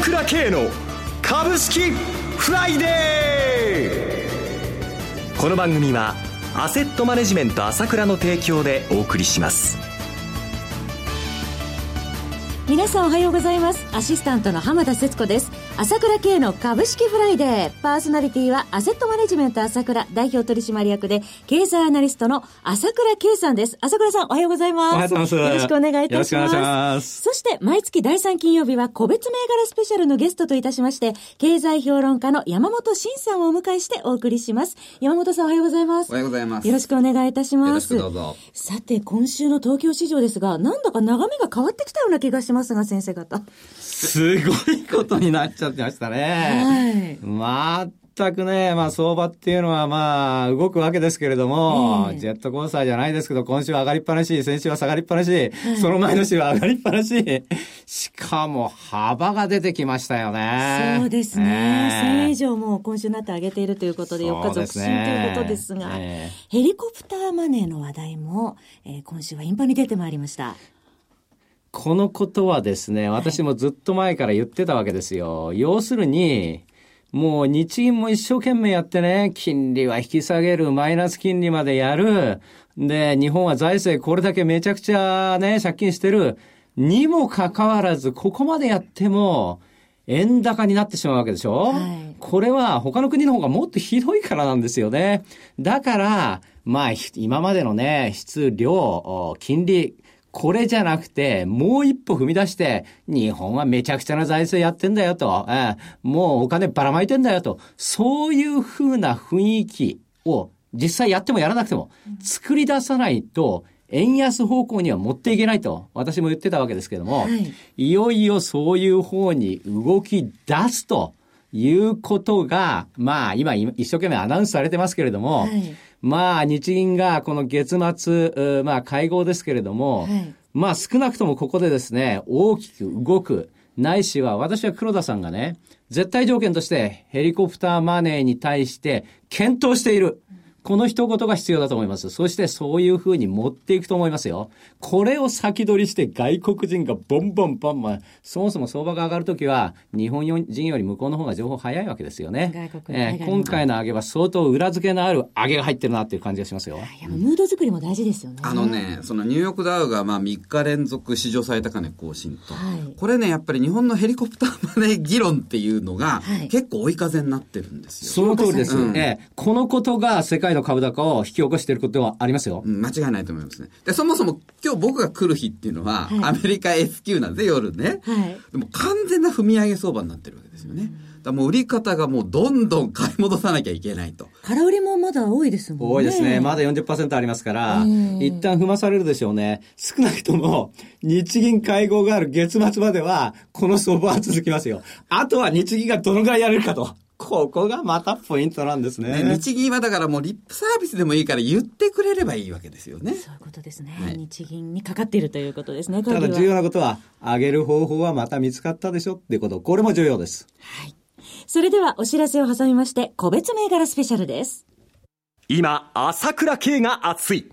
倉慶の株式フライデー。この番組はアセットマネジメント朝倉の提供でお送りします。皆さんおはようございますアシスタントの浜田節子です朝倉慶の株式フライデー。パーソナリティはアセットマネジメント朝倉代表取締役で経済アナリストの朝倉慶さんです。朝倉さんおはようございます。おはようございます。よろしくお願いいたします。ますそして毎月第3金曜日は個別銘柄スペシャルのゲストといたしまして、経済評論家の山本慎さんをお迎えしてお送りします。山本さんおはようございます。おはようございます。よろしくお願いいたします。よろしくどうぞ。さて、今週の東京市場ですが、なんだか眺めが変わってきたような気がしますが、先生方。すごいことになっちゃってましたね。はい。全くね、まあ相場っていうのはまあ動くわけですけれども、えー、ジェットコースターじゃないですけど、今週は上がりっぱなし、先週は下がりっぱなし、はい、その前の週は上がりっぱなし、しかも幅が出てきましたよね。そうですね。1000円以上も今週になって上げているということで、4日続伸ということですが、えー、ヘリコプターマネーの話題も、えー、今週は頻繁に出てまいりました。このことはですね、私もずっと前から言ってたわけですよ。要するに、もう日銀も一生懸命やってね、金利は引き下げる、マイナス金利までやる。で、日本は財政これだけめちゃくちゃね、借金してる。にもかかわらず、ここまでやっても、円高になってしまうわけでしょ、はい、これは他の国の方がもっとひどいからなんですよね。だから、まあ、今までのね、質量、金利、これじゃなくて、もう一歩踏み出して、日本はめちゃくちゃな財政やってんだよと、えもうお金ばらまいてんだよと、そういうふうな雰囲気を実際やってもやらなくても作り出さないと、円安方向には持っていけないと、私も言ってたわけですけども、はい、いよいよそういう方に動き出すということが、まあ今一生懸命アナウンスされてますけれども、はいまあ、日銀がこの月末、まあ、会合ですけれども、はい、まあ、少なくともここでですね、大きく動く、ないしは、私は黒田さんがね、絶対条件としてヘリコプターマネーに対して検討している。この一言が必要だと思います。そしてそういうふうに持っていくと思いますよ。これを先取りして外国人がボンボンボンボン、そもそも相場が上がるときは、日本人より向こうの方が情報早いわけですよね。えー、今回の上げは相当裏付けのある上げが入ってるなっていう感じがしますよ。いや、ムード作りも大事ですよね。あのね、そのニューヨークダウがまあ3日連続史上最高値更新と、はい、これね、やっぱり日本のヘリコプターマネー議論っていうのが、結構追い風になってるんですよ。その通りです。うん、えー、このことが世界の株高を引き起こしていることはありますよ。間違いないと思いますね。で、そもそも今日僕が来る日っていうのは、はい、アメリカ S q なんで夜ね。はい、でも完全な踏み上げ相場になってるわけですよね。だもう売り方がもうどんどん買い戻さなきゃいけないと。空売りもまだ多いですもんね。多いですね。まだ40%ありますから、一旦踏まされるでしょうね。少なくとも、日銀会合がある月末までは、この相場は続きますよ。あとは日銀がどのぐらいやれるかと。ここがまたポイントなんですね。ね日銀はだからもうリップサービスでもいいから言ってくれればいいわけですよね。そういうことですね。はい、日銀にかかっているということですね。ただ重要なことは、上げる方法はまた見つかったでしょっていうこと。これも重要です。はい。それではお知らせを挟みまして、個別銘柄スペシャルです。今、朝倉慶が熱い。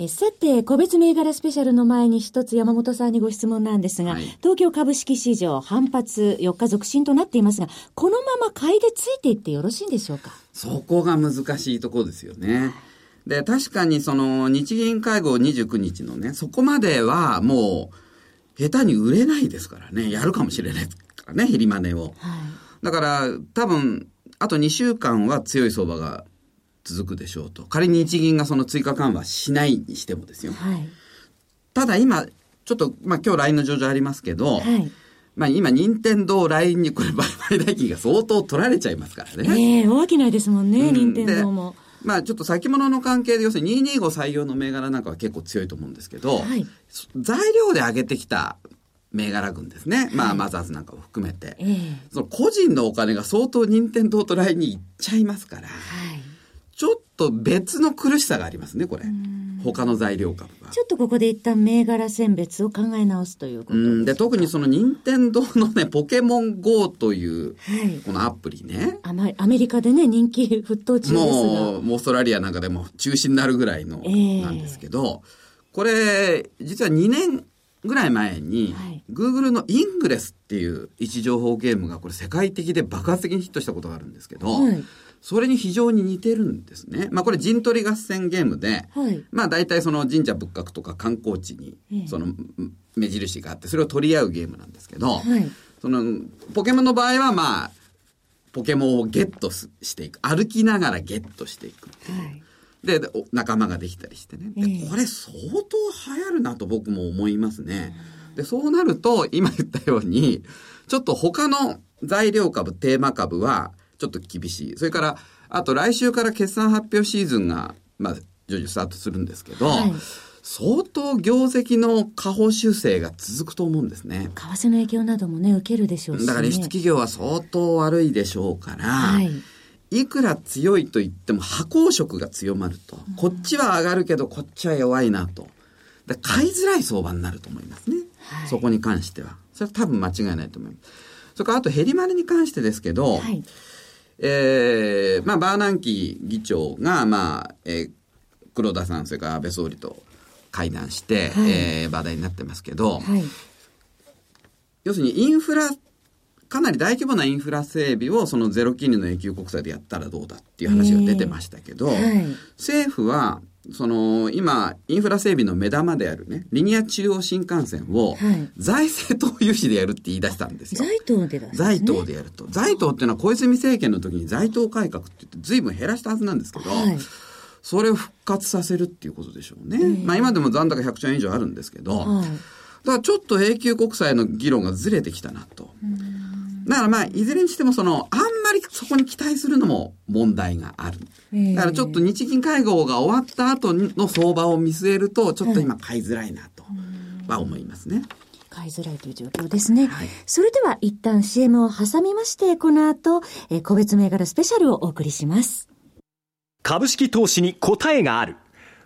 えさて、個別銘柄スペシャルの前に一つ山本さんにご質問なんですが、はい、東京株式市場反発4日続伸となっていますが、このまま買いでついていってよろしいんでしょうか？そこが難しいところですよね。で、確かにその日銀会合29日のね、そこまではもう下手に売れないですからね、やるかもしれないからね、ヘリマネを。はい、だから多分、あと2週間は強い相場が続くでしょうと。仮に日銀がその追加緩和しないにしてもですよ。はい、ただ今、ちょっと、まあ今日 LINE の上場ありますけど、はい、まあ今、任天堂 LINE にこれ売買代金が相当取られちゃいますからね。ええ大きないですもんね、うん任天堂も。まあちょっと先物の関係で、要するに225採用の銘柄なんかは結構強いと思うんですけど、はい材料で上げてきた銘柄群ですね。まあマザーズなんかも含めて。ええその個人のお金が相当任天堂と LINE に行っちゃいますから、はい。ちょっと別の苦しさがありますね、これ。他の材料株は。ちょっとここで一旦銘柄選別を考え直すということうん、で、特にその任天堂のね、ポケモン GO という、はい。このアプリね。あまアメリカでね、人気沸騰中ですが。もう、オーストラリアなんかでも中止になるぐらいの、ええなんですけど、これ、実は2年ぐらい前に、はい Google のイングレスっていう位置情報ゲームがこれ世界的で爆発的にヒットしたことがあるんですけど、はいそれに非常に似てるんですね。まあこれ陣取り合戦ゲームで、はいまあ大体その神社仏閣とか観光地にええそのん目印があって、それを取り合うゲームなんですけど、はいそのポケモンの場合はまあ、ポケモンをゲットすしていく。歩きながらゲットしていく。はい。で、でお仲間ができたりしてね。でええこれ相当流行るなと僕も思いますね。で、そうなると、今言ったように、ちょっと他の材料株、テーマ株は、ちょっと厳しい。それから、あと来週から決算発表シーズンが、まあ、徐々スタートするんですけど、はい相当業績の下方修正が続くと思うんですね。為替の影響などもね、受けるでしょうし、ね。だから輸出企業は相当悪いでしょうから、はい。いくら強いと言っても波光色が強まると。こっちは上がるけどこっちは弱いなと。で買いづらい相場になると思いますね。はいそこに関しては。それは多分間違いないと思います。それからあとヘリマネに関してですけど、はい。えーまあバーナンキ議長が、まあ、えー黒田さん、それから安倍総理と会談して、はいえー話題になってますけど、はい。要するにインフラ、かなり大規模なインフラ整備をそのゼロ金利の永久国債でやったらどうだっていう話が出てましたけど、えーはい政府は、その今、インフラ整備の目玉であるね、リニア中央新幹線をはい財政投融資でやるって言い出したんですよ。財東でだ、ね。財党でやると。財党っていうのは小泉政権の時に財党改革って言って随分減らしたはずなんですけど、はい。それを復活させるっていうことでしょうね。まあ今でも残高100兆円以上あるんですけど、はい。だからちょっと永久国債の議論がずれてきたなと。だからまあ、いずれにしてもその、あんまりそこに期待するのも問題がある。ええだからちょっと日銀会合が終わった後の相場を見据えると、ちょっと今買いづらいなとは思いますね。買いづらいという状況ですね。それでは一旦 CM を挟みまして、この後、えー個別銘柄スペシャルをお送りします。株式投資に答えがある。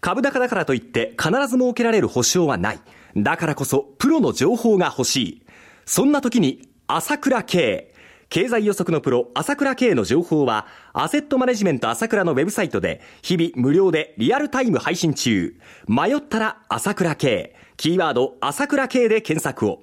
株高だからといって必ず設けられる保証はない。だからこそプロの情報が欲しい。そんな時に朝倉慶。経済予測のプロ、朝倉慶の情報は、アセットマネジメント朝倉のウェブサイトで、日々無料でリアルタイム配信中。迷ったら朝倉慶。キーワード、朝倉慶で検索を。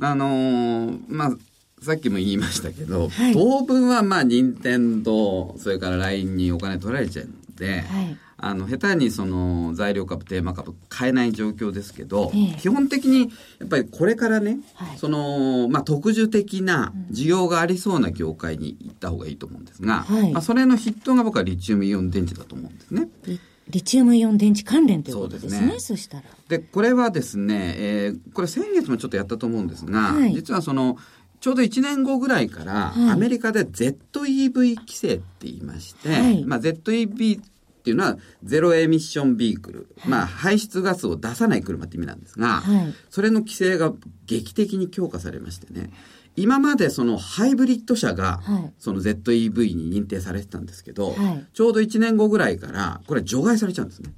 あのーまあ、さっきも言いましたけど、はい。当分はまあ、任天堂、それから LINE にお金取られちゃうので、はい。あの、下手にその材料株、テーマ株買えない状況ですけど、ええ。基本的にやっぱりこれからね、はい。その、まあ、特需的な需要がありそうな業界に行った方がいいと思うんですが、はい。まあ、それの筆頭が僕はリチウムイオン電池だと思うんですね。リリチウムイオン電池関連ということですね。そね。そしたら。で、これはですね、えーこれ先月もちょっとやったと思うんですが、はい。実はその、ちょうど1年後ぐらいから、はい。アメリカで ZEV 規制って言いまして、はい。まあ、ZEV っていうのはゼロエミッションビークル、まあ、排出ガスを出さない車って意味なんですが、はい。それの規制が劇的に強化されましてね、今までそのハイブリッド車がはいその ZEV に認定されてたんですけど、はいちょうど1年後ぐらいからこれ除外されちゃうんですね。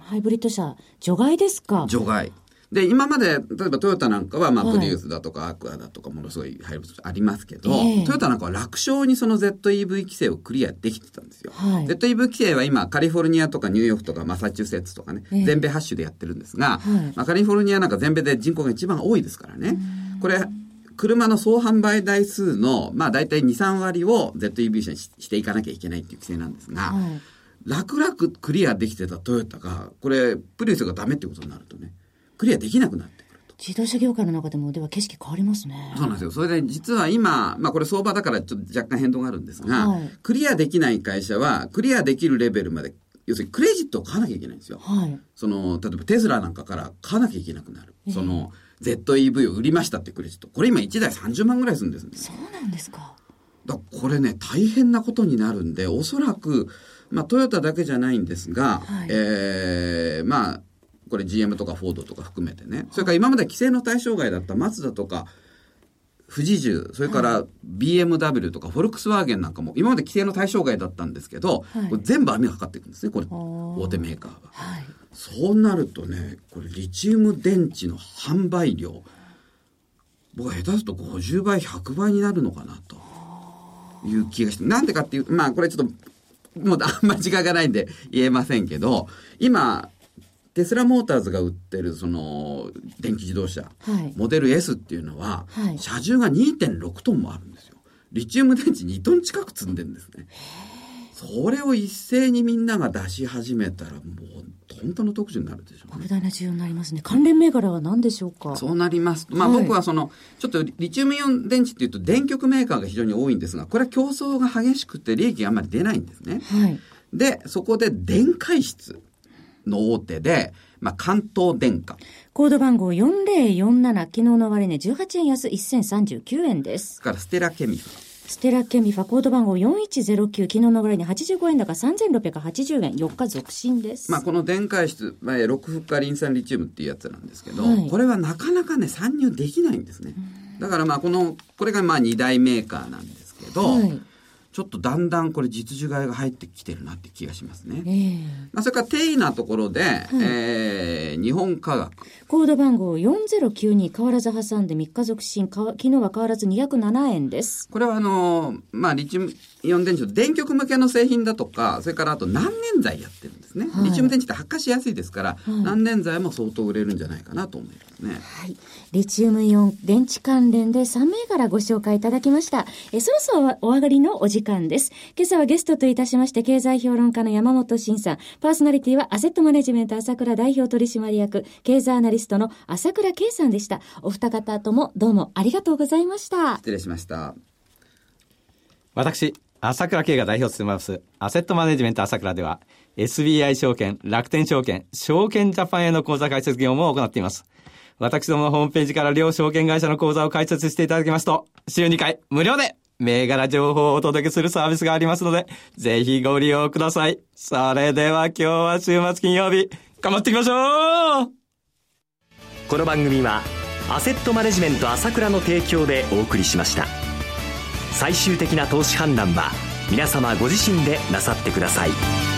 ハイブリッド車、除外ですか？除外。で、今まで、例えばトヨタなんかは、まあ、はいプリウスだとかアクアだとかものすごいハイブリッドありますけど、ええトヨタなんかは楽勝にその ZEV 規制をクリアできてたんですよ。はい ZEV 規制は今、カリフォルニアとかニューヨークとかマサチューセッツとかね、ええ全米ハッシュでやってるんですが、はいまあ、カリフォルニアなんか全米で人口が一番多いですからね。これ、車の総販売台数の、まあ大体2、3割を ZEV 車にしていかなきゃいけないっていう規制なんですが、はい、楽々クリアできてたトヨタが、これ、プリウスがダメってことになるとね、クリアできなくなってくると。自動車業界の中でも、では景色変わりますね。そうなんですよ。それで実は今、まあこれ相場だからちょっと若干変動があるんですが、はい、クリアできない会社は、クリアできるレベルまで要するにクレジットを買わなきゃいけないんですよ。はい、その、例えばテスラなんかから買わなきゃいけなくなる。えー、その、ZEV を売りましたってクレジット。これ今1台30万ぐらいするんですね。そうなんですか。だこれね、大変なことになるんで、おそらく、まあトヨタだけじゃないんですが、はい、えー、まあ、これ GM とかフォードとか含めてね。それから今まで規制の対象外だったマツダとか、富士重、それから BMW とかフォルクスワーゲンなんかも今まで規制の対象外だったんですけど、はい、これ全部網がかかっていくんですね、これ、大手メーカーは。はい、そうなるとね、これリチウム電池の販売量、僕は下手すると50倍、100倍になるのかなという気がして、なんでかっていう、まあこれちょっと、もうあんまり時間がないんで言えませんけど、今、テスラモーターズが売ってるその電気自動車、はい、モデル S っていうのは、はい、車重が2.6トンもあるんですよ。リチウム電池2トン近く積んでるんですね。それを一斉にみんなが出し始めたらもう本当の特需になるでしょう、ね、莫大な需要になりますね。関連銘柄は何でしょうか？そうなります。まあ、はい、僕はその、ちょっとリチウムイオン電池っていうと電極メーカーが非常に多いんですが、これは競争が激しくて利益があんまり出ないんですね。はい、で、そこで電解質。の大手で、まあ、関東電化。コード番号4047、昨日の終値18円安1039円です。からステラケミファ。ステラケミファコード番号4109、昨日の終値85円高3680円、4日続伸です。まあ、この電解質、まあ、6フッ化リン酸リチウムっていうやつなんですけど、はい、これはなかなかね、参入できないんですね。だからまあ、この、これがまあ2大メーカーなんですけど、はいちょっとだんだんこれ実需買いが入ってきてるなって気がしますね。えー、まあ、それから定位なところで、はい、えー、日本科学。コード番号4092変わらず挟んで3日続進、昨日は変わらず207円です。これはあの、まあ、リチウムイオン電池電極向けの製品だとか、それからあと難燃剤やってるんですね。はい、リチウム電池って発火しやすいですから、はい、難燃剤も相当売れるんじゃないかなと思いますね。はい。リチウムイオン電池関連で3銘柄ご紹介いただきました。えそろそろお上がりのお時間です。今朝はゲストといたしまして、経済評論家の山本慎さん、パーソナリティはアセットマネジメント朝倉代表取締役、経済アナリストの朝倉圭さんでした。お二方ともどうもありがとうございました。失礼しました。私、朝倉慶が代表を務めます、アセットマネジメント朝倉では、SBI 証券、楽天証券、証券ジャパンへの口座開設業務を行っています。私どものホームページから両証券会社の口座を開設していただきますと、週2回無料で銘柄情報をお届けするサービスがありますので、ぜひご利用ください。それでは今日は週末金曜日、頑張っていきましょうこの番組は、アセットマネジメント朝倉の提供でお送りしました。最終的な投資判断は皆様ご自身でなさってください。